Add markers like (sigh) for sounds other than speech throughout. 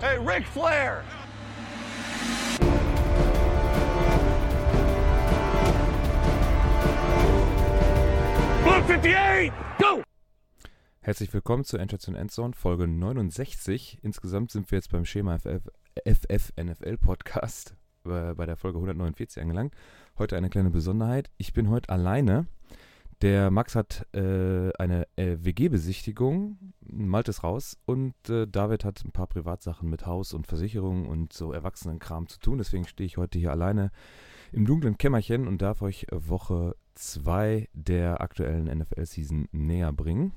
Hey, Ric Flair! Blue 58, go! Herzlich willkommen zur Endstation Endzone, Folge 69. Insgesamt sind wir jetzt beim Schema FF, FF NFL Podcast äh, bei der Folge 149 angelangt. Heute eine kleine Besonderheit. Ich bin heute alleine. Der Max hat äh, eine äh, WG-Besichtigung, Malte ist raus und äh, David hat ein paar Privatsachen mit Haus und Versicherung und so Erwachsenenkram zu tun. Deswegen stehe ich heute hier alleine im dunklen Kämmerchen und darf euch Woche 2 der aktuellen NFL-Season näher bringen.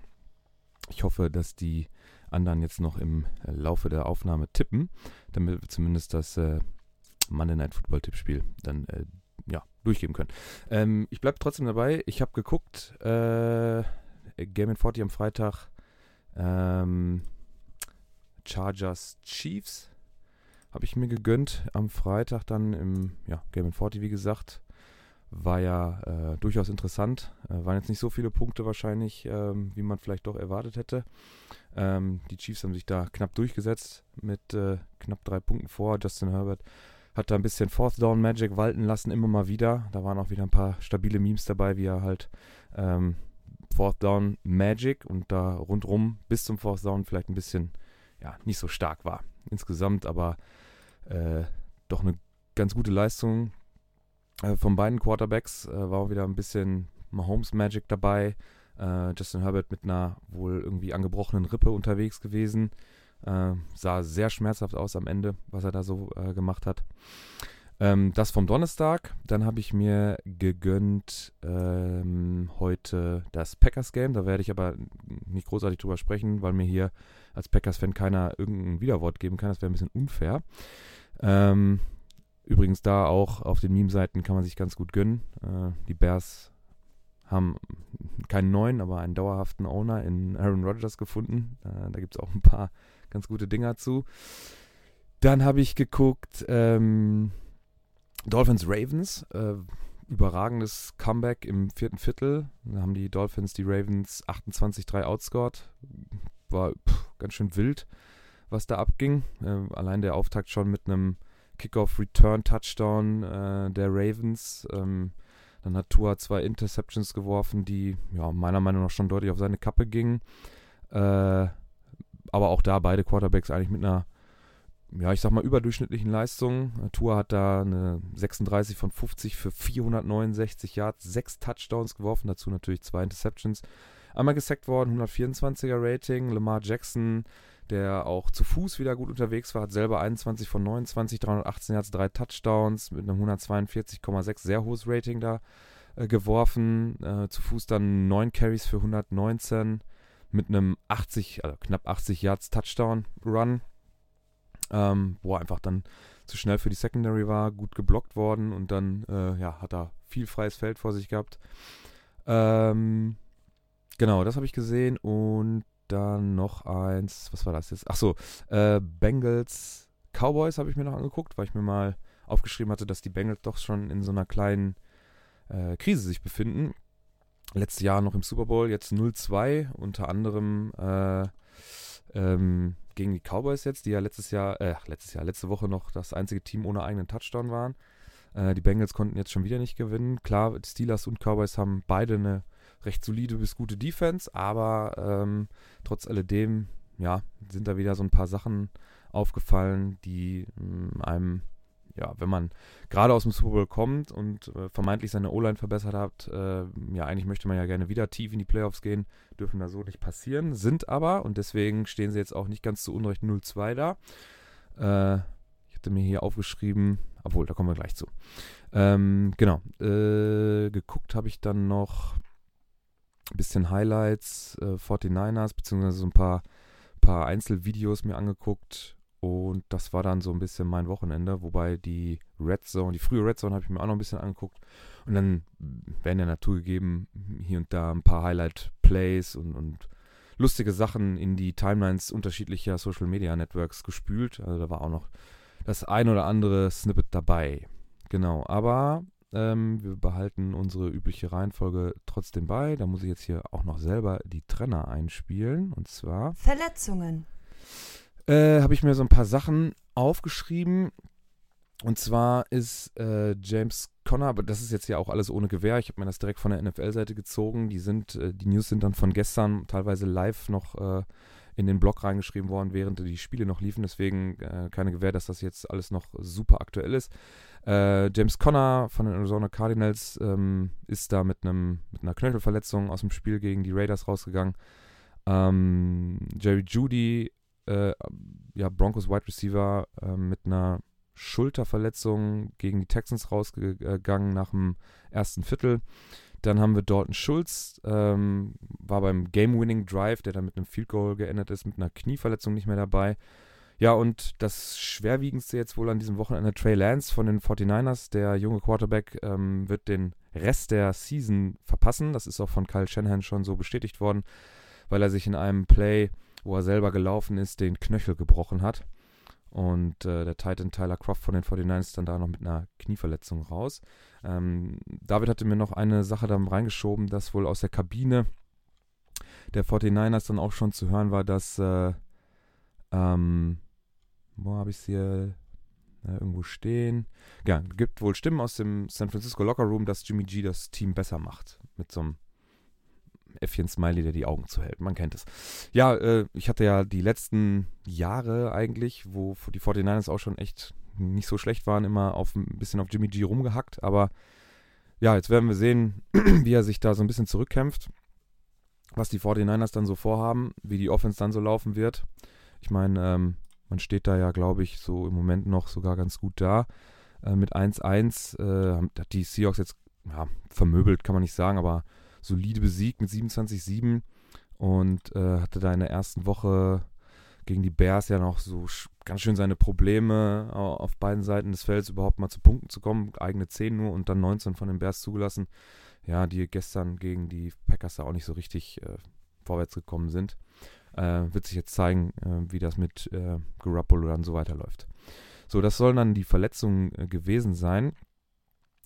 Ich hoffe, dass die anderen jetzt noch im Laufe der Aufnahme tippen, damit wir zumindest das äh, Monday Night Football Tippspiel dann äh, ja, durchgeben können. Ähm, ich bleibe trotzdem dabei. Ich habe geguckt, äh, Game 40 am Freitag, ähm, Chargers Chiefs habe ich mir gegönnt am Freitag dann im ja, Game 40, wie gesagt. War ja äh, durchaus interessant. Äh, waren jetzt nicht so viele Punkte wahrscheinlich, ähm, wie man vielleicht doch erwartet hätte. Ähm, die Chiefs haben sich da knapp durchgesetzt mit äh, knapp drei Punkten vor. Justin Herbert hat da ein bisschen Fourth Down Magic walten lassen, immer mal wieder. Da waren auch wieder ein paar stabile Memes dabei, wie er halt ähm, Fourth Down Magic und da rundrum bis zum Fourth Down vielleicht ein bisschen, ja, nicht so stark war. Insgesamt aber äh, doch eine ganz gute Leistung äh, von beiden Quarterbacks. Äh, war auch wieder ein bisschen Mahomes Magic dabei. Äh, Justin Herbert mit einer wohl irgendwie angebrochenen Rippe unterwegs gewesen. Äh, sah sehr schmerzhaft aus am Ende, was er da so äh, gemacht hat. Ähm, das vom Donnerstag. Dann habe ich mir gegönnt ähm, heute das Packers-Game. Da werde ich aber nicht großartig drüber sprechen, weil mir hier als Packers-Fan keiner irgendein Widerwort geben kann. Das wäre ein bisschen unfair. Ähm, übrigens da auch auf den Meme-Seiten kann man sich ganz gut gönnen. Äh, die Bears haben keinen neuen, aber einen dauerhaften Owner in Aaron Rodgers gefunden. Äh, da gibt es auch ein paar ganz gute Dinger zu. Dann habe ich geguckt ähm, Dolphins Ravens. Äh, überragendes Comeback im vierten Viertel. Da haben die Dolphins die Ravens 28-3 outscored. War pff, ganz schön wild, was da abging. Äh, allein der Auftakt schon mit einem Kickoff-Return-Touchdown äh, der Ravens. Ähm, dann hat Tua zwei Interceptions geworfen, die ja, meiner Meinung nach schon deutlich auf seine Kappe gingen. Äh, aber auch da beide Quarterbacks eigentlich mit einer, ja, ich sag mal, überdurchschnittlichen Leistung. Tua hat da eine 36 von 50 für 469 Yards, sechs Touchdowns geworfen, dazu natürlich zwei Interceptions. Einmal gesackt worden, 124er Rating. Lamar Jackson, der auch zu Fuß wieder gut unterwegs war, hat selber 21 von 29, 318 Yards, drei Touchdowns mit einem 142,6 sehr hohes Rating da äh, geworfen. Äh, zu Fuß dann 9 Carries für 119 mit einem 80, also knapp 80 Yards Touchdown Run, ähm, wo er einfach dann zu schnell für die Secondary war, gut geblockt worden und dann äh, ja, hat er viel freies Feld vor sich gehabt. Ähm, genau, das habe ich gesehen und dann noch eins, was war das jetzt? Achso, äh, Bengals Cowboys habe ich mir noch angeguckt, weil ich mir mal aufgeschrieben hatte, dass die Bengals doch schon in so einer kleinen äh, Krise sich befinden letztes Jahr noch im Super Bowl, jetzt 0-2, unter anderem äh, ähm, gegen die Cowboys jetzt, die ja letztes Jahr, äh, letztes Jahr, letzte Woche noch das einzige Team ohne eigenen Touchdown waren. Äh, die Bengals konnten jetzt schon wieder nicht gewinnen. Klar, Steelers und Cowboys haben beide eine recht solide bis gute Defense, aber ähm, trotz alledem, ja, sind da wieder so ein paar Sachen aufgefallen, die mh, mm, einem ja, wenn man gerade aus dem Super Bowl kommt und äh, vermeintlich seine O-Line verbessert hat, äh, ja, eigentlich möchte man ja gerne wieder tief in die Playoffs gehen, dürfen da so nicht passieren, sind aber, und deswegen stehen sie jetzt auch nicht ganz zu Unrecht 0-2 da. Äh, ich hatte mir hier aufgeschrieben, obwohl, da kommen wir gleich zu. Ähm, genau, äh, geguckt habe ich dann noch ein bisschen Highlights, äh, 49ers, beziehungsweise so ein paar, paar Einzelvideos mir angeguckt und das war dann so ein bisschen mein Wochenende, wobei die Red Zone, die frühe Red Zone habe ich mir auch noch ein bisschen angeguckt. Und dann werden ja naturgegeben hier und da ein paar Highlight-Plays und, und lustige Sachen in die Timelines unterschiedlicher Social Media Networks gespült. Also da war auch noch das ein oder andere Snippet dabei. Genau, aber ähm, wir behalten unsere übliche Reihenfolge trotzdem bei. Da muss ich jetzt hier auch noch selber die Trenner einspielen. Und zwar Verletzungen. Äh, habe ich mir so ein paar Sachen aufgeschrieben. Und zwar ist äh, James Conner, aber das ist jetzt ja auch alles ohne Gewehr. Ich habe mir das direkt von der NFL-Seite gezogen. Die sind, äh, die News sind dann von gestern teilweise live noch äh, in den Blog reingeschrieben worden, während die Spiele noch liefen. Deswegen äh, keine Gewähr, dass das jetzt alles noch super aktuell ist. Äh, James Conner von den Arizona Cardinals ähm, ist da mit einem mit einer Knöchelverletzung aus dem Spiel gegen die Raiders rausgegangen. Ähm, Jerry Judy, äh, ja Broncos Wide Receiver mit einer Schulterverletzung gegen die Texans rausgegangen nach dem ersten Viertel. Dann haben wir Dalton Schulz, ähm, war beim Game-Winning-Drive, der dann mit einem Field Goal geendet ist, mit einer Knieverletzung nicht mehr dabei. Ja, und das schwerwiegendste jetzt wohl an diesem Wochenende, Trey Lance von den 49ers, der junge Quarterback, ähm, wird den Rest der Season verpassen. Das ist auch von Kyle Shanahan schon so bestätigt worden, weil er sich in einem Play, wo er selber gelaufen ist, den Knöchel gebrochen hat. Und äh, der Titan Tyler Croft von den 49ers dann da noch mit einer Knieverletzung raus. Ähm, David hatte mir noch eine Sache da reingeschoben, dass wohl aus der Kabine der 49ers dann auch schon zu hören war, dass, äh, ähm, wo habe ich es hier äh, irgendwo stehen? Ja, gibt wohl Stimmen aus dem San Francisco Locker Room, dass Jimmy G das Team besser macht. Mit so einem Äffchen-Smiley, der die Augen zuhält. Man kennt es. Ja, äh, ich hatte ja die letzten Jahre eigentlich, wo die 49ers auch schon echt nicht so schlecht waren, immer auf ein bisschen auf Jimmy G rumgehackt. Aber ja, jetzt werden wir sehen, (clears throat) wie er sich da so ein bisschen zurückkämpft. Was die 49ers dann so vorhaben, wie die Offense dann so laufen wird. Ich meine, ähm, man steht da ja, glaube ich, so im Moment noch sogar ganz gut da. Äh, mit 1-1 äh, hat die Seahawks jetzt ja, vermöbelt, kann man nicht sagen, aber solide besiegt mit 27-7 und äh, hatte da in der ersten Woche gegen die Bears ja noch so ganz schön seine Probleme auf beiden Seiten des Felds überhaupt mal zu Punkten zu kommen. Eigene 10 nur und dann 19 von den Bears zugelassen. Ja, die gestern gegen die Packers da auch nicht so richtig äh, vorwärts gekommen sind. Äh, wird sich jetzt zeigen, äh, wie das mit äh, Garoppolo dann so weiterläuft. So, das sollen dann die Verletzungen äh, gewesen sein.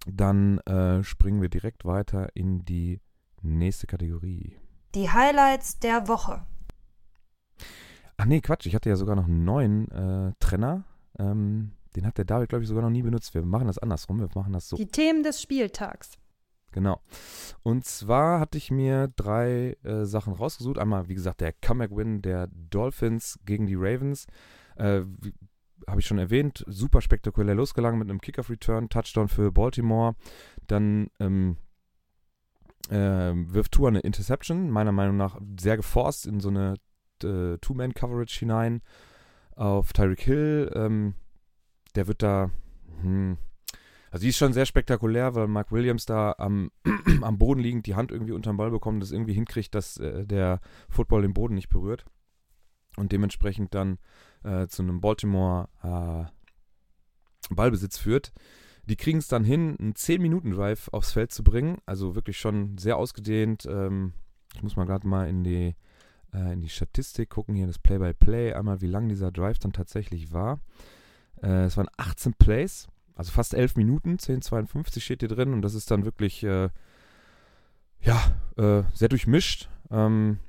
Dann äh, springen wir direkt weiter in die Nächste Kategorie. Die Highlights der Woche. Ach nee, Quatsch. Ich hatte ja sogar noch einen neuen äh, Trenner. Ähm, den hat der David, glaube ich, sogar noch nie benutzt. Wir machen das andersrum. Wir machen das so. Die Themen des Spieltags. Genau. Und zwar hatte ich mir drei äh, Sachen rausgesucht. Einmal, wie gesagt, der Comeback-Win der Dolphins gegen die Ravens. Äh, Habe ich schon erwähnt. Super spektakulär losgelangen mit einem Kickoff-Return. Touchdown für Baltimore. Dann ähm, äh, wirft Tour eine Interception, meiner Meinung nach sehr geforst in so eine äh, Two-Man-Coverage hinein auf Tyreek Hill. Ähm, der wird da, hm, also die ist schon sehr spektakulär, weil Mark Williams da am, (clears throat) am Boden liegend die Hand irgendwie unter den Ball bekommt, das irgendwie hinkriegt, dass äh, der Football den Boden nicht berührt und dementsprechend dann äh, zu einem Baltimore äh, Ballbesitz führt. Die kriegen es dann hin, einen 10-Minuten-Drive aufs Feld zu bringen. Also wirklich schon sehr ausgedehnt. Ähm, ich muss mal gerade mal in die, äh, in die Statistik gucken, hier das Play-by-Play, -play, einmal wie lang dieser Drive dann tatsächlich war. Äh, es waren 18 Plays, also fast 11 Minuten, 10,52 steht hier drin und das ist dann wirklich, äh, ja, äh, sehr durchmischt. Ähm,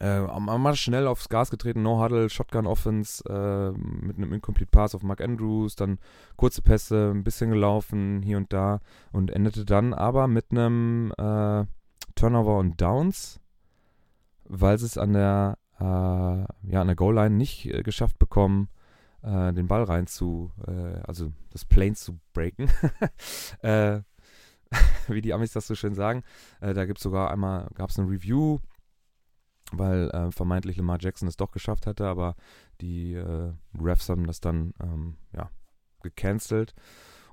äh, mal schnell aufs Gas getreten, No Huddle, Shotgun Offense äh, mit einem Incomplete Pass auf Mark Andrews, dann kurze Pässe, ein bisschen gelaufen hier und da und endete dann aber mit einem äh, Turnover und Downs, weil sie es an der äh, ja der Goal Line nicht äh, geschafft bekommen, äh, den Ball rein zu, also das Plane zu breaken. (laughs) (laughs) wie die Amis das so schön sagen. da gibt es sogar einmal, gab es eine Review weil äh, vermeintlich Lamar Jackson es doch geschafft hatte, aber die äh, Refs haben das dann ähm, ja, gecancelt.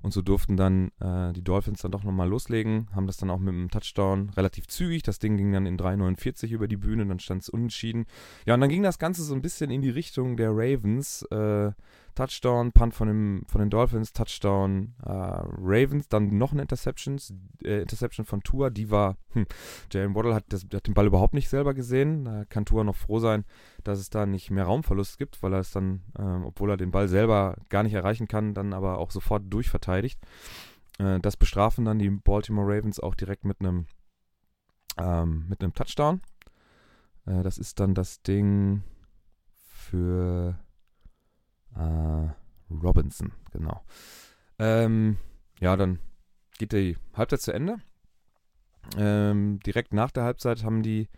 Und so durften dann äh, die Dolphins dann doch nochmal loslegen, haben das dann auch mit einem Touchdown relativ zügig. Das Ding ging dann in 3,49 über die Bühne, dann stand es unentschieden. Ja, und dann ging das Ganze so ein bisschen in die Richtung der Ravens. Äh, Touchdown, Punt von, dem, von den Dolphins, Touchdown äh, Ravens, dann noch eine Interception, äh, Interception von Tua, die war, hm, Jalen Waddle hat, das, hat den Ball überhaupt nicht selber gesehen, da kann Tua noch froh sein, dass es da nicht mehr Raumverlust gibt, weil er es dann, äh, obwohl er den Ball selber gar nicht erreichen kann, dann aber auch sofort durchverteidigt. Äh, das bestrafen dann die Baltimore Ravens auch direkt mit einem ähm, mit einem Touchdown. Äh, das ist dann das Ding für äh, Robinson, genau. Ähm, ja, dann geht die Halbzeit zu Ende. Ähm, direkt nach der Halbzeit haben die,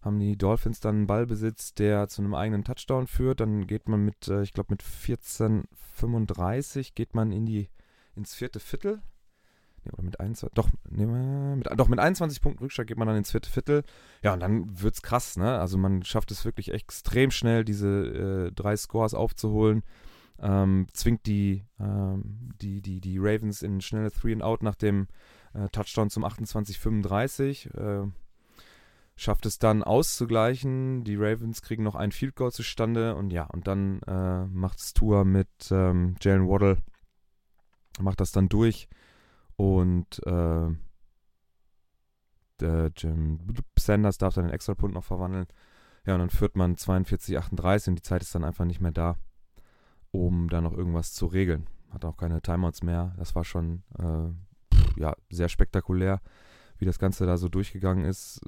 haben die Dolphins dann einen Ballbesitz, der zu einem eigenen Touchdown führt. Dann geht man mit, äh, ich glaube, mit 14,35 geht man in die, ins vierte Viertel. Oder mit 21, doch, nee, mit, doch, mit 21 Punkten Rückstand geht man dann ins vierte Viertel. Ja, und dann wird's krass, ne? Also man schafft es wirklich extrem schnell, diese äh, drei Scores aufzuholen. Ähm, zwingt die, ähm, die, die, die Ravens in schnelle Three and Out nach dem äh, Touchdown zum 28-35. Äh, schafft es dann auszugleichen. Die Ravens kriegen noch ein Field Goal zustande und ja, und dann äh, macht es Tour mit ähm, Jalen Waddle, macht das dann durch und äh, der Jim Sanders darf dann den Extrapunkt noch verwandeln. Ja, und dann führt man 42-38 und die Zeit ist dann einfach nicht mehr da, um da noch irgendwas zu regeln. Hat auch keine Timeouts mehr. Das war schon äh, ja, sehr spektakulär, wie das Ganze da so durchgegangen ist.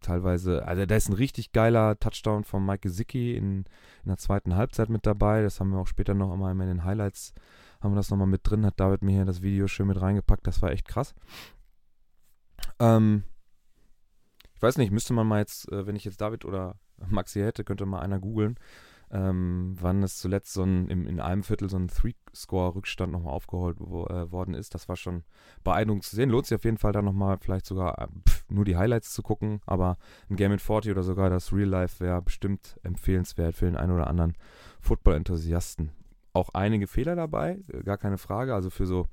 Teilweise, also da ist ein richtig geiler Touchdown von Mike Gesicki in, in der zweiten Halbzeit mit dabei. Das haben wir auch später noch einmal in den Highlights, haben wir das nochmal mit drin, hat David mir hier das Video schön mit reingepackt. Das war echt krass. Ähm, ich weiß nicht, müsste man mal jetzt, äh, wenn ich jetzt David oder Maxi hätte, könnte mal einer googeln, ähm, wann es zuletzt so ein, im, in einem Viertel so ein Three-Score-Rückstand nochmal aufgeholt wo, äh, worden ist. Das war schon beeindruckend zu sehen. Lohnt sich auf jeden Fall da nochmal vielleicht sogar äh, pff, nur die Highlights zu gucken, aber ein Game in 40 oder sogar das Real Life wäre bestimmt empfehlenswert für den einen oder anderen Football-Enthusiasten. Auch einige Fehler dabei, äh, gar keine Frage. Also für so,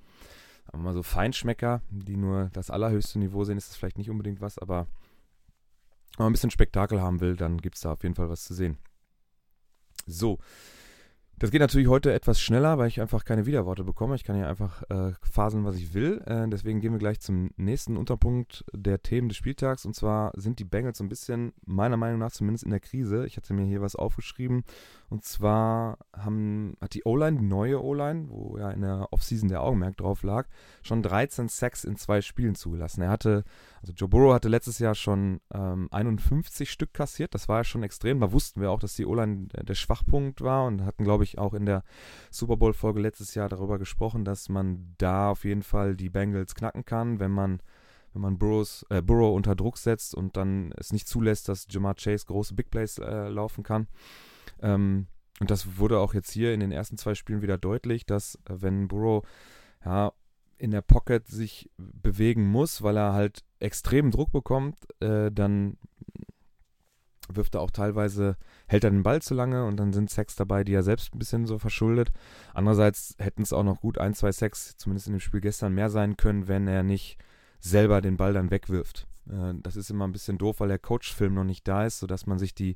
mal so Feinschmecker, die nur das allerhöchste Niveau sehen, ist das vielleicht nicht unbedingt was, aber wenn man ein bisschen Spektakel haben will, dann gibt es da auf jeden Fall was zu sehen. So. Das geht natürlich heute etwas schneller, weil ich einfach keine Widerworte bekomme. Ich kann ja einfach äh, faseln, was ich will. Äh, deswegen gehen wir gleich zum nächsten Unterpunkt der Themen des Spieltags. Und zwar sind die Bengals so ein bisschen, meiner Meinung nach zumindest in der Krise. Ich hatte mir hier was aufgeschrieben. Und zwar haben, hat die O-Line, die neue O-Line, wo ja in der Offseason der Augenmerk drauf lag, schon 13 Sacks in zwei Spielen zugelassen. Er hatte also Joe Burrow hatte letztes Jahr schon ähm, 51 Stück kassiert. Das war ja schon extrem. Da wussten wir auch, dass die O-Line der, der, Schwachpunkt war und hatten, glaube ich, auch in der Super Bowl-Folge letztes Jahr darüber gesprochen, dass man da auf jeden Fall die Bengals knacken kann, wenn man wenn man Burrows, äh, Burrow unter Druck setzt und dann es nicht zulässt, dass Jamar Chase große Big Plays äh, laufen kann. Ähm, und das wurde auch jetzt hier in den ersten zwei Spielen wieder deutlich, dass äh, wenn Burrow ja, in der Pocket sich bewegen muss, weil er halt extremen Druck bekommt, äh, dann wirft er auch teilweise, hält er den Ball zu lange und dann sind Sex dabei, die er selbst ein bisschen so verschuldet. Andererseits hätten es auch noch gut ein, zwei Sex, zumindest in dem Spiel gestern, mehr sein können, wenn er nicht selber den Ball dann wegwirft. Äh, das ist immer ein bisschen doof, weil der Coach-Film noch nicht da ist, sodass man sich die,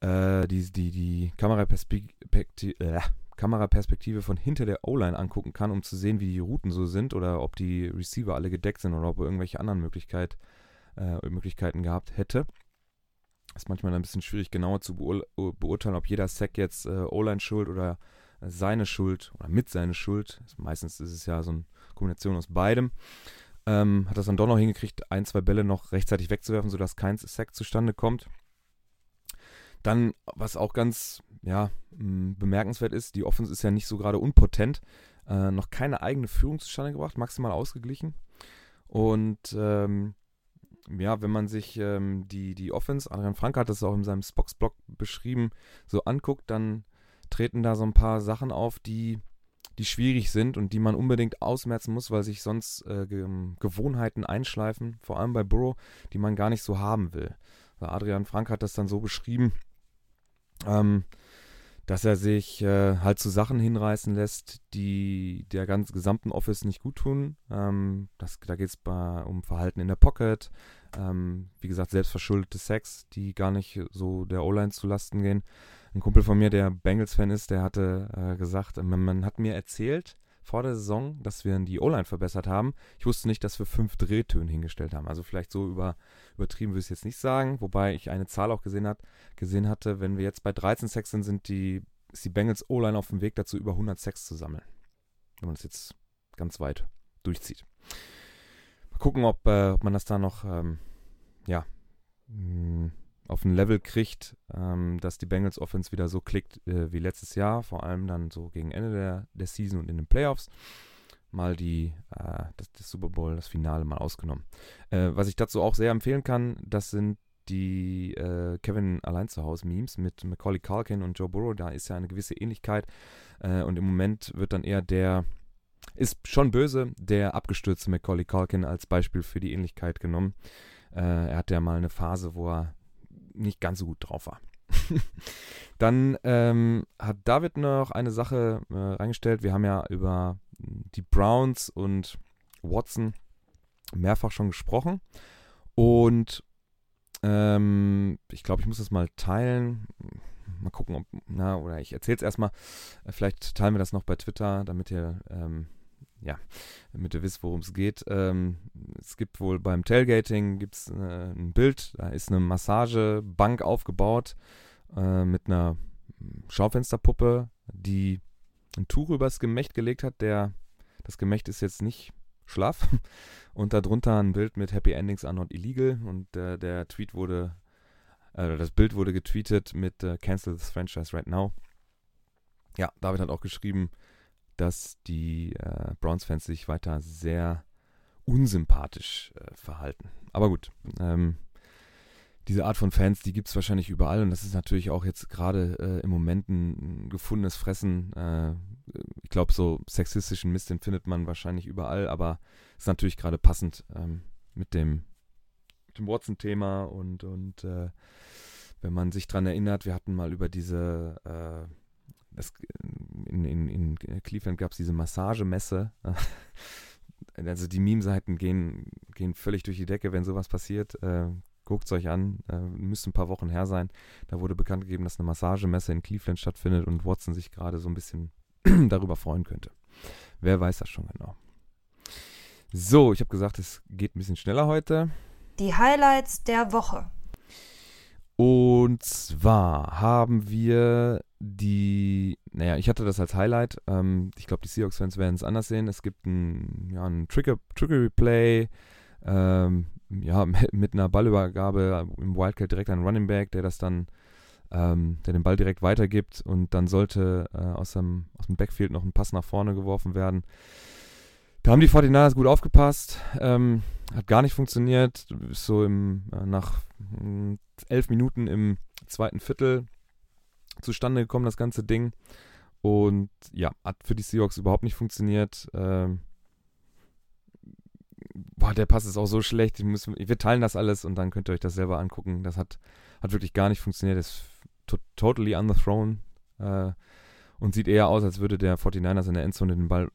äh, die, die, die Kameraperspektive, äh, Kameraperspektive von hinter der O-Line angucken kann, um zu sehen, wie die Routen so sind oder ob die Receiver alle gedeckt sind oder ob er irgendwelche anderen Möglichkeit, äh, Möglichkeiten gehabt hätte. Ist manchmal ein bisschen schwierig, genauer zu beur beurteilen, ob jeder Sack jetzt äh, O-Line schuld oder äh, seine Schuld oder mit seiner Schuld. Meistens ist es ja so eine Kombination aus beidem. Ähm, hat das dann doch noch hingekriegt, ein, zwei Bälle noch rechtzeitig wegzuwerfen, sodass kein Sack zustande kommt. Dann, was auch ganz ja, bemerkenswert ist, die Offense ist ja nicht so gerade unpotent. Äh, noch keine eigene Führung zustande gebracht, maximal ausgeglichen. Und ähm, ja, wenn man sich ähm, die, die Offense, Adrian Frank hat das auch in seinem Spox-Blog beschrieben, so anguckt, dann treten da so ein paar Sachen auf, die, die schwierig sind und die man unbedingt ausmerzen muss, weil sich sonst äh, Gewohnheiten einschleifen, vor allem bei Burrow, die man gar nicht so haben will. Adrian Frank hat das dann so beschrieben, ähm, dass er sich äh, halt zu Sachen hinreißen lässt, die der ganzen gesamten Office nicht gut tun. Ähm, das, da geht es um Verhalten in der Pocket, ähm, wie gesagt, selbstverschuldete Sex, die gar nicht so der O-Line zu Lasten gehen. Ein Kumpel von mir, der Bengals-Fan ist, der hatte äh, gesagt, man, man, hat mir erzählt, vor der Saison, dass wir die O-Line verbessert haben. Ich wusste nicht, dass wir fünf Drehtöne hingestellt haben. Also vielleicht so über, übertrieben würde ich es jetzt nicht sagen, wobei ich eine Zahl auch gesehen, hat, gesehen hatte, wenn wir jetzt bei 13 Sacks sind, sind die, ist die Bengals O-Line auf dem Weg dazu, über 100 Sacks zu sammeln. Wenn man das jetzt ganz weit durchzieht. Mal gucken, ob, äh, ob man das da noch, ähm, ja, mh, hm, auf ein Level kriegt, ähm, dass die Bengals Offense wieder so klickt äh, wie letztes Jahr, vor allem dann so gegen Ende der, der Season und in den Playoffs. Mal die, äh, das, das, Super Bowl, das Finale mal ausgenommen. Äh, was ich dazu auch sehr empfehlen kann, das sind die äh, Kevin allein zu Hause Memes mit Macaulay Culkin und Joe Burrow. Da ist ja eine gewisse Ähnlichkeit. Äh, und im Moment wird dann eher der, ist schon böse, der abgestürzte Macaulay Culkin als Beispiel für die Ähnlichkeit genommen. Äh, er hatte ja mal eine Phase, wo er nicht ganz so gut drauf war. (laughs) Dann ähm, hat David noch eine Sache äh, reingestellt. Wir haben ja über die Browns und Watson mehrfach schon gesprochen. Und ähm, ich glaube, ich muss das mal teilen. Mal gucken, ob, na, oder ich erzähle es erstmal. Vielleicht teilen wir das noch bei Twitter, damit ihr ähm, ja, damit ihr wisst, worum es geht. Ähm, es gibt wohl beim Tailgating gibt's, äh, ein Bild, da ist eine Massagebank aufgebaut äh, mit einer Schaufensterpuppe, die ein Tuch übers Gemächt gelegt hat. Der, das Gemächt ist jetzt nicht schlaff. (laughs) Und darunter ein Bild mit Happy Endings are not illegal. Und äh, der Tweet wurde, äh, das Bild wurde getweetet mit äh, Cancel this franchise right now. Ja, David hat auch geschrieben, dass die äh, Browns-Fans sich weiter sehr unsympathisch äh, verhalten. Aber gut, ähm, diese Art von Fans, die gibt es wahrscheinlich überall und das ist natürlich auch jetzt gerade äh, im Moment ein, gefundenes Fressen. Äh, ich glaube, so sexistischen Mist, den findet man wahrscheinlich überall, aber ist natürlich gerade passend ähm, mit dem, dem Watson-Thema und, und äh, wenn man sich daran erinnert, wir hatten mal über diese äh, das, in, in, in Cleveland gab es diese Massagemesse. (laughs) also die Meme-Seiten gehen, gehen völlig durch die Decke, wenn sowas passiert. Äh, Guckt es euch an, äh, müsste ein paar Wochen her sein. Da wurde bekannt gegeben, dass eine Massagemesse in Cleveland stattfindet und Watson sich gerade so ein bisschen (clears throat) darüber freuen könnte. Wer weiß das schon genau. So, ich habe gesagt, es geht ein bisschen schneller heute. Die Highlights der Woche. Und zwar haben wir die, naja, ich hatte das als Highlight. Ähm, ich glaube, die Seahawks-Fans werden es anders sehen. Es gibt ein, ja, ein Trigger, Triggery-Play, ähm, ja, (laughs) mit einer Ballübergabe im Wildcat direkt an Running Back, der das dann, ähm, der den Ball direkt weitergibt und dann sollte äh, aus, dem, aus dem Backfield noch ein Pass nach vorne geworfen werden. Da haben die 49ers gut aufgepasst. Ähm, hat gar nicht funktioniert. So im, äh, nach mh, elf Minuten im zweiten Viertel zustande gekommen, das ganze Ding. Und ja, hat für die Seahawks überhaupt nicht funktioniert. Ähm, boah, der Pass ist auch so schlecht. Ich muss, wir teilen das alles und dann könnt ihr euch das selber angucken. Das hat, hat wirklich gar nicht funktioniert. Ist to totally underthrown. Äh, und sieht eher aus, als würde der 49ers in der Endzone den Ball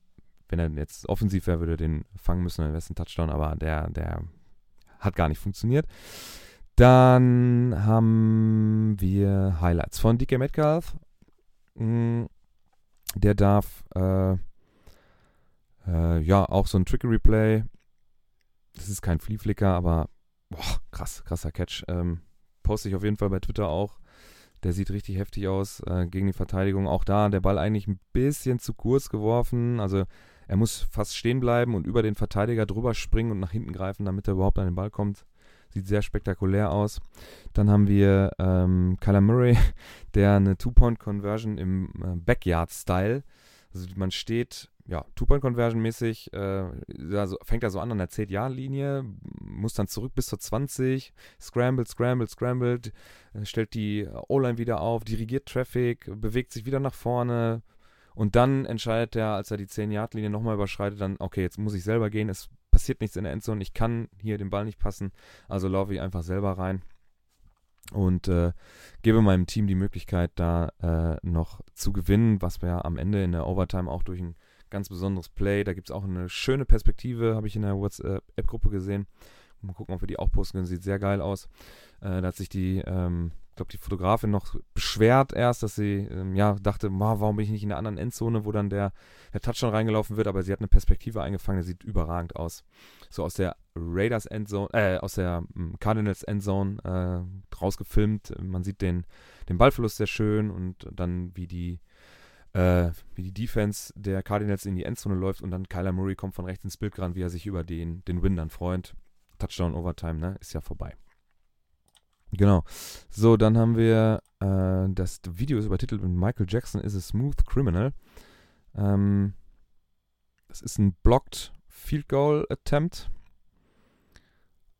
wenn er jetzt offensiv wäre, würde er den fangen müssen, dann wäre es ein Touchdown, aber der, der hat gar nicht funktioniert. Dann haben wir Highlights von DK Metcalf. Mm, der darf äh, äh, ja auch so ein Trickery Play. Das ist kein Flea Flicker, aber boah, krass, krasser Catch. Ähm, poste ich auf jeden Fall bei Twitter auch. Der sieht richtig heftig aus äh, gegen die Verteidigung. Auch da der Ball eigentlich ein bisschen zu kurz geworfen. Also er muss fast stehen bleiben und über den Verteidiger drüber springen und nach hinten greifen, damit er überhaupt an den Ball kommt. Sieht sehr spektakulär aus. Dann haben wir ähm, Kyler Murray, (laughs) der eine Two-Point-Conversion im äh, Backyard-Style. Also man steht, ja, Two-Point-Conversion mäßig, äh, also fängt er so an an der 10-Jahr-Linie, muss dann zurück bis zur 20, scrambled, scrambled, scrambled, äh, stellt die O-Line wieder auf, dirigiert Traffic, bewegt sich wieder nach vorne, und dann entscheidet er, als er die 10-Yard-Linie nochmal überschreitet, dann, okay, jetzt muss ich selber gehen, es passiert nichts in der Endzone, ich kann hier den Ball nicht passen, also laufe ich einfach selber rein und äh, gebe meinem Team die Möglichkeit, da äh, noch zu gewinnen, was wir ja am Ende in der Overtime auch durch ein ganz besonderes Play, da gibt es auch eine schöne Perspektive, habe ich in der WhatsApp-Gruppe gesehen. Mal gucken, ob wir die auch posten können, sieht sehr geil aus. Äh, da hat sich die ähm, glaube, die Fotografin noch beschwert erst, dass sie ähm, ja dachte, warum bin ich nicht in der anderen Endzone, wo dann der, der Touchdown reingelaufen wird, aber sie hat eine Perspektive eingefangen, der sieht überragend aus. So aus der Raiders Endzone, äh, aus der ähm, Cardinals Endzone äh, rausgefilmt. Man sieht den, den Ballverlust sehr schön und dann wie die äh, wie die Defense der Cardinals in die Endzone läuft und dann Kyler Murray kommt von rechts ins Bild gerannt, wie er sich über den, den Win dann freut. Touchdown Overtime, ne, ist ja vorbei. Genau. So, dann haben wir, äh, das Video ist übertitelt mit Michael Jackson is a Smooth Criminal. Ähm, das ist ein Blocked Field Goal Attempt.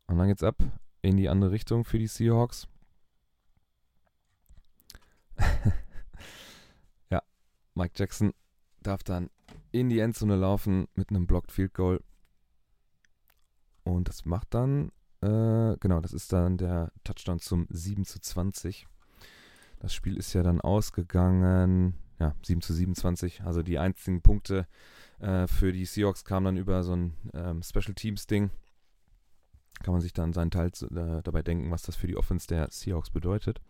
Und dann geht's ab in die andere Richtung für die Seahawks. (laughs) ja, Mike Jackson darf dann in die Endzone laufen mit einem Blocked Field Goal. Und das macht dann, äh, genau, das ist dann der Touchdown zum 7 zu 20. Das Spiel ist ja dann ausgegangen, ja, 7 zu 27. Also die einzigen Punkte äh, für die Seahawks kamen dann über so ein ähm, Special Teams Ding. Kann man sich dann seinen Teil äh, dabei denken, was das für die Offense der Seahawks bedeutet.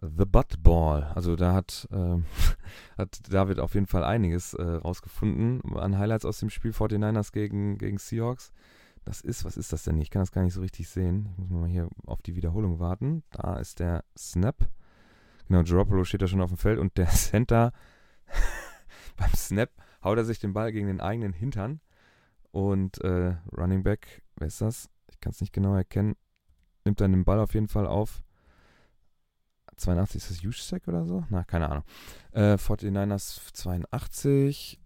The Butt Ball. Also da hat, äh, (laughs) hat David auf jeden Fall einiges äh, rausgefunden an Highlights aus dem Spiel 49ers gegen, gegen Seahawks. Das ist, was ist das denn? Ich kann das gar nicht so richtig sehen. Ich muss mal hier auf die Wiederholung warten. Da ist der Snap. Genau, Garoppolo steht da schon auf dem Feld und der (laughs) Center (laughs) beim Snap haut er sich den Ball gegen den eigenen Hintern. Und äh, Running Back, wer ist das? Ich kann es nicht genau erkennen. Nimmt dann den Ball auf jeden Fall auf. 82 ist das Juszek oder so? Na, keine Ahnung. Äh, 49ers 82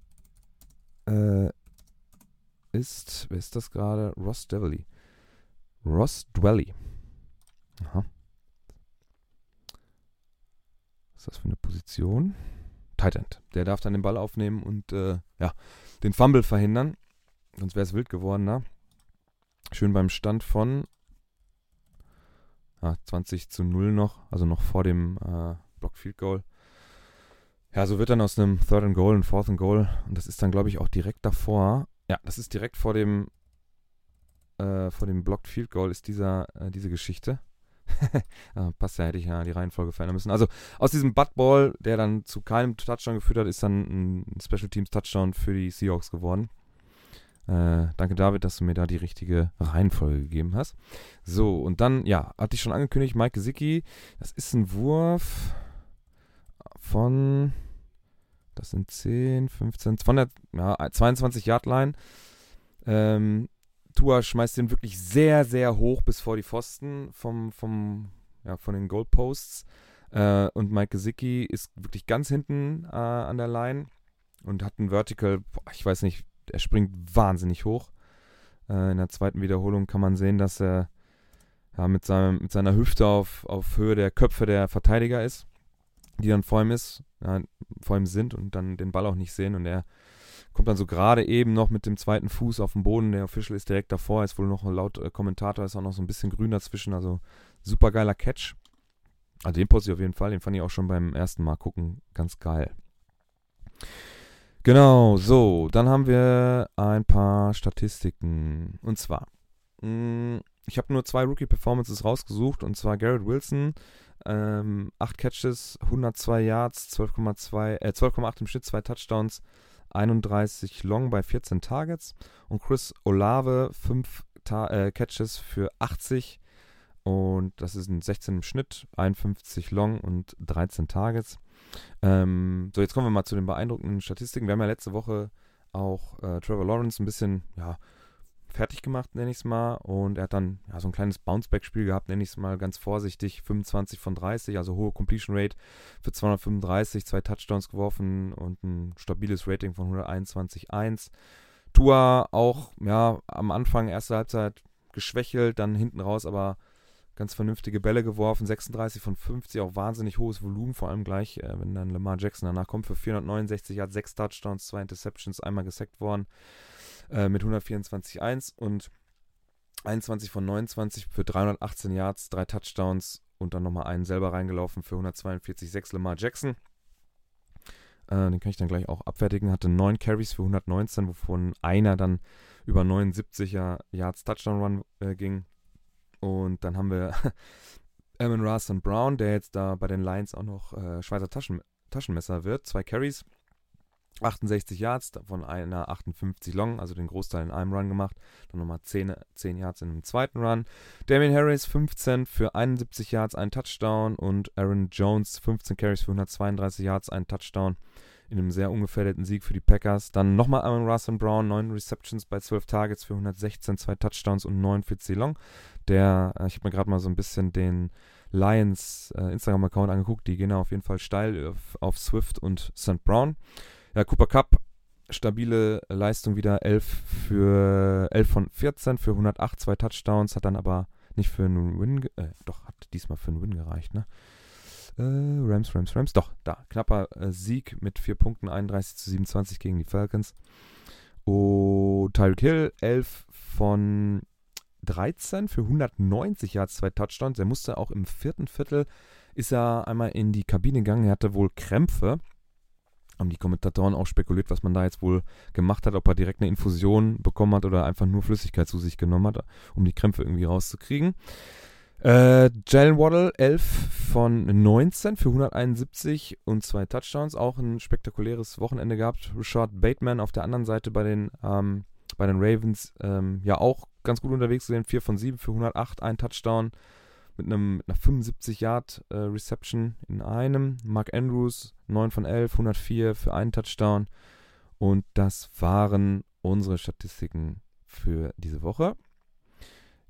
äh, ist, wer ist das gerade? Ross Dwelly. Ross Dwelly. Aha. Was ist das für eine Position? Tight End. Der darf dann den Ball aufnehmen und äh, ja, den Fumble verhindern. Sonst wäre es wild geworden, ne? Schön beim Stand von ja, 20 zu 0 noch, also noch vor dem äh, Block Field Goal. Ja, so wird dann aus einem Third and Goal ein Fourth and Goal. Und das ist dann, glaube ich, auch direkt davor. Ja, das ist direkt vor dem äh, vor dem Blocked Field Goal ist dieser, äh, diese Geschichte. (laughs) ah, passt ja, hätte ich ja die Reihenfolge verändern müssen. Also aus diesem Buttball, der dann zu keinem Touchdown geführt hat, ist dann ein Special Teams Touchdown für die Seahawks geworden. Äh, danke, David, dass du mir da die richtige Reihenfolge gegeben hast. So, und dann, ja, hatte ich schon angekündigt, Mike Gesicki, das ist ein Wurf von, das sind 10, 15, von der ja, 22 Yard Line. Ähm, Tua schmeißt den wirklich sehr, sehr hoch bis vor die Pfosten vom, vom, ja, von den Goalposts. Äh, und Mike Gesicki ist wirklich ganz hinten äh, an der Line und hat ein Vertical, boah, ich weiß nicht, er springt wahnsinnig hoch. Äh, in der zweiten Wiederholung kann man sehen, dass er ja, mit, seinem, mit seiner Hüfte auf, auf Höhe der Köpfe der Verteidiger ist, die dann vor ihm ist, ja, vor ihm sind und dann den Ball auch nicht sehen. Und er kommt dann so gerade eben noch mit dem zweiten Fuß auf den Boden. Der Official ist direkt davor, ist wohl noch laut äh, Kommentator, ist auch noch so ein bisschen grün dazwischen. Also super geiler Catch. Also den poste ich auf jeden Fall, den fand ich auch schon beim ersten Mal gucken ganz geil. Genau, so, dann haben wir ein paar Statistiken. Und zwar, mh, mm, ich habe nur zwei Rookie-Performances rausgesucht, und zwar Garrett Wilson, ähm, 8 Catches, 102 Yards, 12,2, äh, 12,8 im Schnitt, 2 Touchdowns, 31 Long bei 14 Targets. Und Chris Olave, 5 äh, Catches für 80 und das ist ein 16 im Schnitt, 51 Long und 13 Targets. Ähm, so, jetzt kommen wir mal zu den beeindruckenden Statistiken. Wir haben ja letzte Woche auch äh, Trevor Lawrence ein bisschen, ja, fertig gemacht, nenne ich es mal. Und er hat dann ja, so ein kleines Bounceback-Spiel gehabt, nenne ich es mal ganz vorsichtig. 25 von 30, also hohe Completion Rate für 235, zwei Touchdowns geworfen und ein stabiles Rating von 121,1. Tua auch, ja, am Anfang, erste Halbzeit geschwächelt, dann hinten raus, aber ganz vernünftige Bälle geworfen, 36 von 50, auch wahnsinnig hohes Volumen, vor allem gleich, äh, wenn dann Lamar Jackson danach kommt für 469, hat sechs Touchdowns, zwei Interceptions, einmal gesackt worden äh, mit 124,1 und 21 von 29 für 318 Yards, drei Touchdowns und dann nochmal einen selber reingelaufen für 142,6 Lamar Jackson. Äh, den kann ich dann gleich auch abfertigen. Hatte neun Carries für 119, wovon einer dann über 79er Yards Touchdown Run äh, ging. Und dann haben wir (laughs) Evan Russell Brown, der jetzt da bei den Lions auch noch äh, Schweizer Taschen, Taschenmesser wird. Zwei Carries, 68 Yards, davon einer 58 Long, also den Großteil in einem Run gemacht. Dann nochmal 10, 10 Yards in einem zweiten Run. Damien Harris 15 für 71 Yards, ein Touchdown. Und Aaron Jones 15 Carries für 132 Yards, ein Touchdown in einem sehr ungefährdeten Sieg für die Packers. Dann nochmal Aaron Russell Brown, 9 Receptions bei 12 Targets für 116, 2 Touchdowns und 49 Long. Der, äh, ich habe mir gerade mal so ein bisschen den Lions äh, Instagram-Account angeguckt. Die gehen auf jeden Fall steil auf, auf Swift und St. Brown. Ja, Cooper Cup, stabile Leistung wieder. 11 für 11 von 14 für 108, zwei Touchdowns. Hat dann aber nicht für einen Win, äh, doch, hat diesmal für einen Win gereicht, ne? Äh, Rams, Rams, Rams. Doch, da. Knapper äh, Sieg mit 4 Punkten, 31 zu 27 gegen die Falcons. Und Tyreek Hill, 11 von 13 für 190 Yards, zwei Touchdowns. Er musste auch im vierten Viertel, ist er einmal in die Kabine gegangen. Er hatte wohl Krämpfe. Haben die Kommentatoren auch spekuliert, was man da jetzt wohl gemacht hat, ob er direkt eine Infusion bekommen hat oder einfach nur Flüssigkeit zu sich genommen hat, um die Krämpfe irgendwie rauszukriegen. Äh, Jalen Waddle 11 von 19 für 171 und zwei Touchdowns. Auch ein spektakuläres Wochenende gehabt. Richard Bateman auf der anderen Seite bei den, ähm, bei den Ravens ähm, ja auch ganz gut unterwegs gesehen. 4 von 7 für 108, ein Touchdown mit, einem, mit einer 75 Yard äh, Reception in einem. Mark Andrews 9 von 11, 104 für einen Touchdown. Und das waren unsere Statistiken für diese Woche.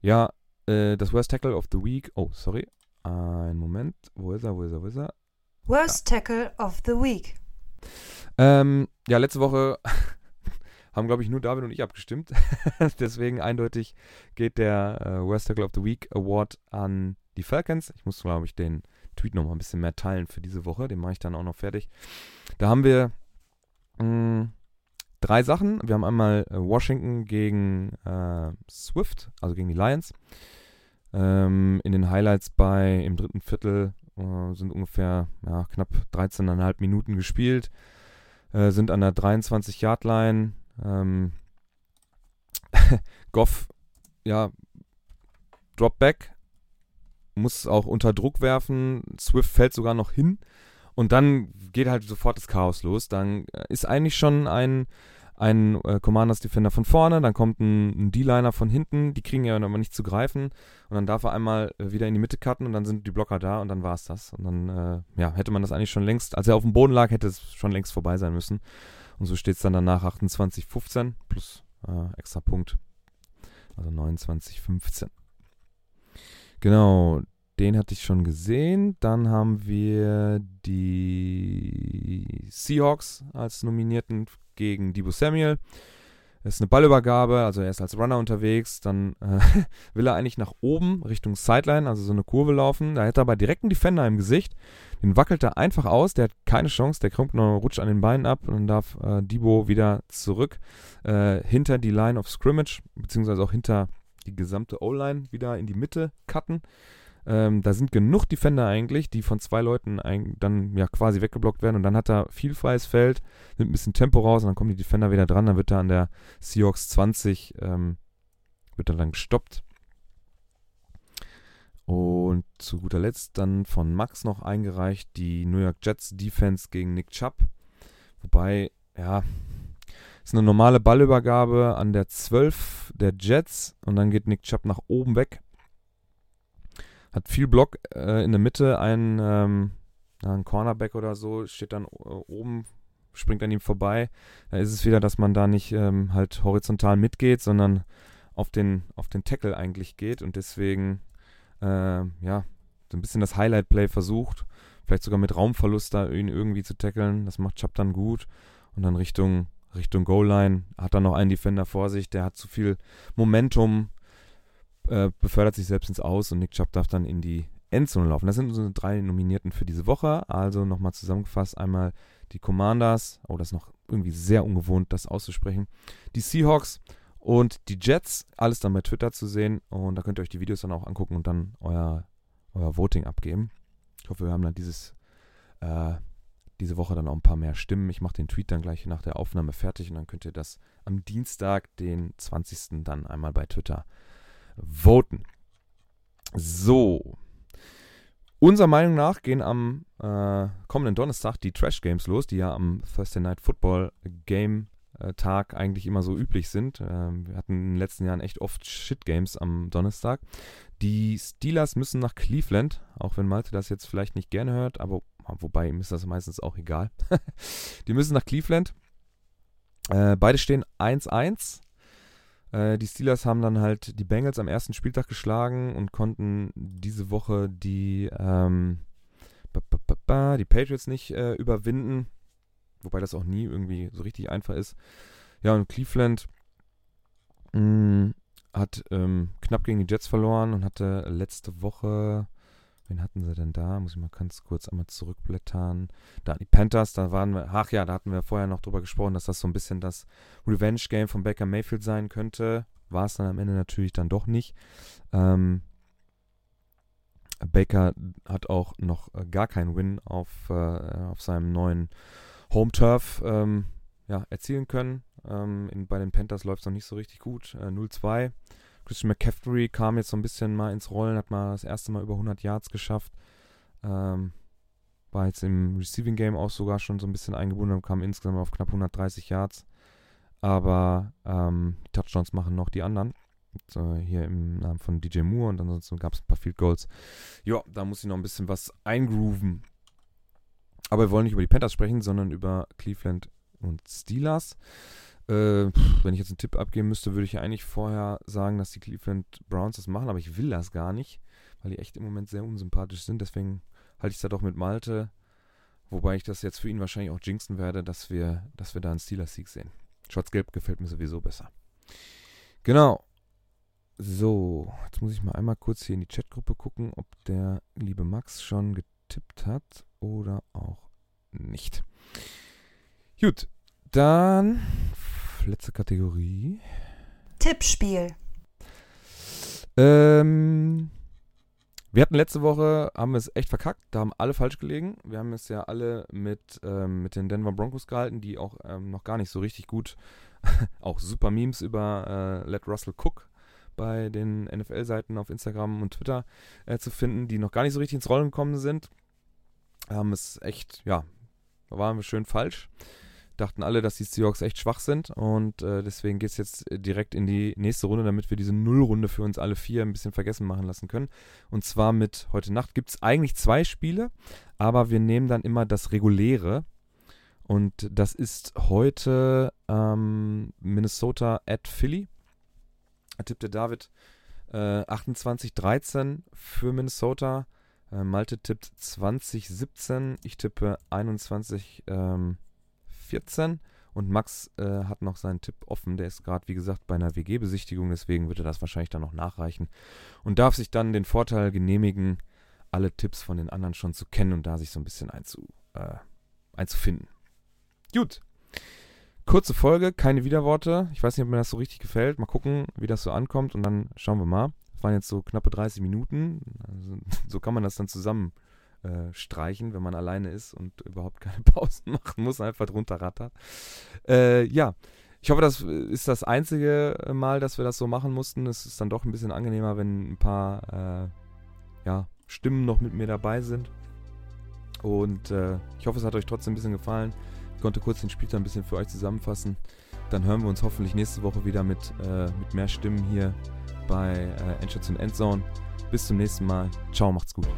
Ja, äh, das Worst Tackle of the Week. Oh, sorry. Ein Moment. Wo ist er? Wo ist er? Wo ist er? Worst Tackle of the Week. Ähm, ja, letzte Woche haben, glaube ich, nur David und ich abgestimmt. (laughs) Deswegen eindeutig geht der äh, Worst Tackle of the Week Award an die Falcons. Ich muss, glaube ich, den Tweet noch mal ein bisschen mehr teilen für diese Woche. Den mache ich dann auch noch fertig. Da haben wir mh, mm, drei Sachen. Wir haben einmal äh, Washington gegen äh, Swift, also gegen die Lions. Ähm, in den Highlights bei im dritten Viertel äh, sind ungefähr ja, knapp 13,5 Minuten gespielt. Äh, sind an der 23-Yard-Line. Ähm, (laughs) Goff, ja, Drop Back, muss auch unter Druck werfen. Swift fällt sogar noch hin. Und dann geht halt sofort das Chaos los. Dann äh, ist eigentlich schon ein, ein äh, Commanders Defender von vorne, dann kommt ein, ein D-Liner von hinten, die kriegen ja aber nicht zu greifen. Und dann darf er einmal äh, wieder in die Mitte cutten und dann sind die Blocker da und dann war es das. Und dann äh, ja, hätte man das eigentlich schon längst, als er auf dem Boden lag, hätte es schon längst vorbei sein müssen. Und so steht es dann danach 28-15 plus äh, extra Punkt. Also 29-15. Genau, den hatte ich schon gesehen. Dann haben wir die Seahawks als Nominierten gegen Debo Samuel. Ist eine Ballübergabe, also er ist als Runner unterwegs. Dann äh, (laughs) will er eigentlich nach oben Richtung Sideline, also so eine Kurve laufen. Da hätte er aber direkt einen Defender im Gesicht. Den wackelt er einfach aus. Der hat keine Chance. Der kommt noch, rutscht an den Beinen ab. Und dann darf äh, Debo wieder zurück äh, hinter die Line of Scrimmage, beziehungsweise auch hinter die gesamte O-Line wieder in die Mitte cutten. Ähm, da sind genug Defender eigentlich, die von zwei Leuten ein, dann ja quasi weggeblockt werden und dann hat er viel freies Feld, nimmt ein bisschen Tempo raus und dann kommen die Defender wieder dran, dann wird er an der Seahawks 20 ähm, wird er dann gestoppt. Und zu guter Letzt dann von Max noch eingereicht die New York Jets Defense gegen Nick Chubb. Wobei, ja, ist eine normale Ballübergabe an der 12 der Jets und dann geht Nick Chubb nach oben weg hat viel Block äh, in der Mitte, ein, ähm, ein Cornerback oder so, steht dann äh, oben, springt an ihm vorbei. Da ist es wieder, dass man da nicht ähm, halt horizontal mitgeht, sondern auf den, auf den Tackle eigentlich geht und deswegen, äh, ja, so ein bisschen das Highlight-Play versucht. Vielleicht sogar mit Raumverlust da ihn irgendwie zu tackeln. Das macht Chubb dann gut. Und dann Richtung, Richtung Goal-Line hat er noch einen Defender vor sich, der hat zu viel Momentum, äh, befördert sich selbst ins Aus und Nick Chubb darf dann in die Endzone laufen. Das sind unsere drei Nominierten für diese Woche. Also nochmal zusammengefasst: einmal die Commanders, oh, das ist noch irgendwie sehr ungewohnt, das auszusprechen. Die Seahawks und die Jets, alles dann bei Twitter zu sehen. Und da könnt ihr euch die Videos dann auch angucken und dann euer, euer Voting abgeben. Ich hoffe, wir haben dann dieses, äh, diese Woche dann auch ein paar mehr Stimmen. Ich mache den Tweet dann gleich nach der Aufnahme fertig und dann könnt ihr das am Dienstag, den 20. dann einmal bei Twitter voten. So. Unserer Meinung nach gehen am äh, kommenden Donnerstag die Trash Games los, die ja am Thursday Night Football Game äh, Tag eigentlich immer so üblich sind. Ähm, wir hatten in den letzten Jahren echt oft Shit Games am Donnerstag. Die Steelers müssen nach Cleveland, auch wenn Malte das jetzt vielleicht nicht gerne hört, aber wobei ihm ist das meistens auch egal. (laughs) die müssen nach Cleveland. Äh, beide stehen 1-1. Äh, die Steelers haben dann halt die Bengals am ersten Spieltag geschlagen und konnten diese Woche die, ähm, die Patriots nicht äh, überwinden. Wobei das auch nie irgendwie so richtig einfach ist. Ja, und Cleveland mh, mm, hat ähm, knapp gegen die Jets verloren und hatte letzte Woche, wen hatten sie denn da? Muss ich mal ganz kurz einmal zurückblättern. Da die Panthers, da waren wir, ach ja, da hatten wir vorher noch drüber gesprochen, dass das so ein bisschen das Revenge-Game von Baker Mayfield sein könnte. War es dann am Ende natürlich dann doch nicht. Ähm, Baker hat auch noch äh, gar keinen Win auf, äh, auf seinem neuen Home Turf ähm, ja, erzielen können. Ähm, in, bei den Panthers läuft es noch nicht so richtig gut. Äh, 0-2. Christian McCaffrey kam jetzt so ein bisschen mal ins Rollen, hat mal das erste Mal über 100 Yards geschafft. Ähm, war jetzt im Receiving Game auch sogar schon so ein bisschen eingebunden und kam insgesamt auf knapp 130 Yards. Aber ähm, Touchdowns machen noch die anderen. Und, hier im Namen von DJ Moore und ansonsten gab es ein paar Field Goals. Ja, da muss ich noch ein bisschen was eingrooven. Aber wir wollen nicht über die Panthers sprechen, sondern über Cleveland und Steelers. Äh, wenn ich jetzt einen Tipp abgeben müsste, würde ich ja eigentlich vorher sagen, dass die Cleveland Browns das machen, aber ich will das gar nicht, weil die echt im Moment sehr unsympathisch sind. Deswegen halte ich es da doch mit Malte, wobei ich das jetzt für ihn wahrscheinlich auch jinxen werde, dass wir, dass wir da einen Steelers-Sieg sehen. Schwarz-Gelb gefällt mir sowieso besser. Genau. So, jetzt muss ich mal einmal kurz hier in die Chatgruppe gucken, ob der liebe Max schon getippt hat oder auch nicht. Gut, dann letzte Kategorie. Tippspiel. Ähm, wir hatten letzte Woche, haben wir es echt verkackt, da haben alle falsch gelegen. Wir haben es ja alle mit, ähm, mit den Denver Broncos gehalten, die auch ähm, noch gar nicht so richtig gut, (laughs) auch super Memes über äh, Let Russell Cook bei den NFL-Seiten auf Instagram und Twitter äh, zu finden, die noch gar nicht so richtig ins Rollen gekommen sind. Haben es echt, ja, da waren wir schön falsch dachten alle, dass die Seahawks echt schwach sind und äh, deswegen geht es jetzt äh, direkt in die nächste Runde, damit wir diese Nullrunde für uns alle vier ein bisschen vergessen machen lassen können. Und zwar mit heute Nacht gibt es eigentlich zwei Spiele, aber wir nehmen dann immer das reguläre. Und das ist heute ähm, Minnesota at Philly. Da tippte David äh, 28-13 für Minnesota. Äh, Malte tippt 2017. Ich tippe 21 ähm, 14 und Max äh, hat noch seinen Tipp offen. Der ist gerade, wie gesagt, bei einer WG-Besichtigung, deswegen wird er das wahrscheinlich dann noch nachreichen und darf sich dann den Vorteil genehmigen, alle Tipps von den anderen schon zu kennen und da sich so ein bisschen einzu, äh, einzufinden. Gut. Kurze Folge, keine Widerworte. Ich weiß nicht, ob mir das so richtig gefällt. Mal gucken, wie das so ankommt und dann schauen wir mal. Das waren jetzt so knappe 30 Minuten. Also, (laughs) so kann man das dann zusammen äh, streichen, wenn man alleine ist und überhaupt keine (laughs) Pausen machen muss, einfach drunter rattert. Äh, ja, ich hoffe, das ist das einzige Mal, dass wir das so machen mussten. Es ist dann doch ein bisschen angenehmer, wenn ein paar äh, ja, Stimmen noch mit mir dabei sind. Und äh, ich hoffe, es hat euch trotzdem ein bisschen gefallen. Ich konnte kurz den Spieltag ein bisschen für euch zusammenfassen. Dann hören wir uns hoffentlich nächste Woche wieder mit, äh, mit mehr Stimmen hier bei äh, Endstation Endzone. Bis zum nächsten Mal. Ciao, macht's gut.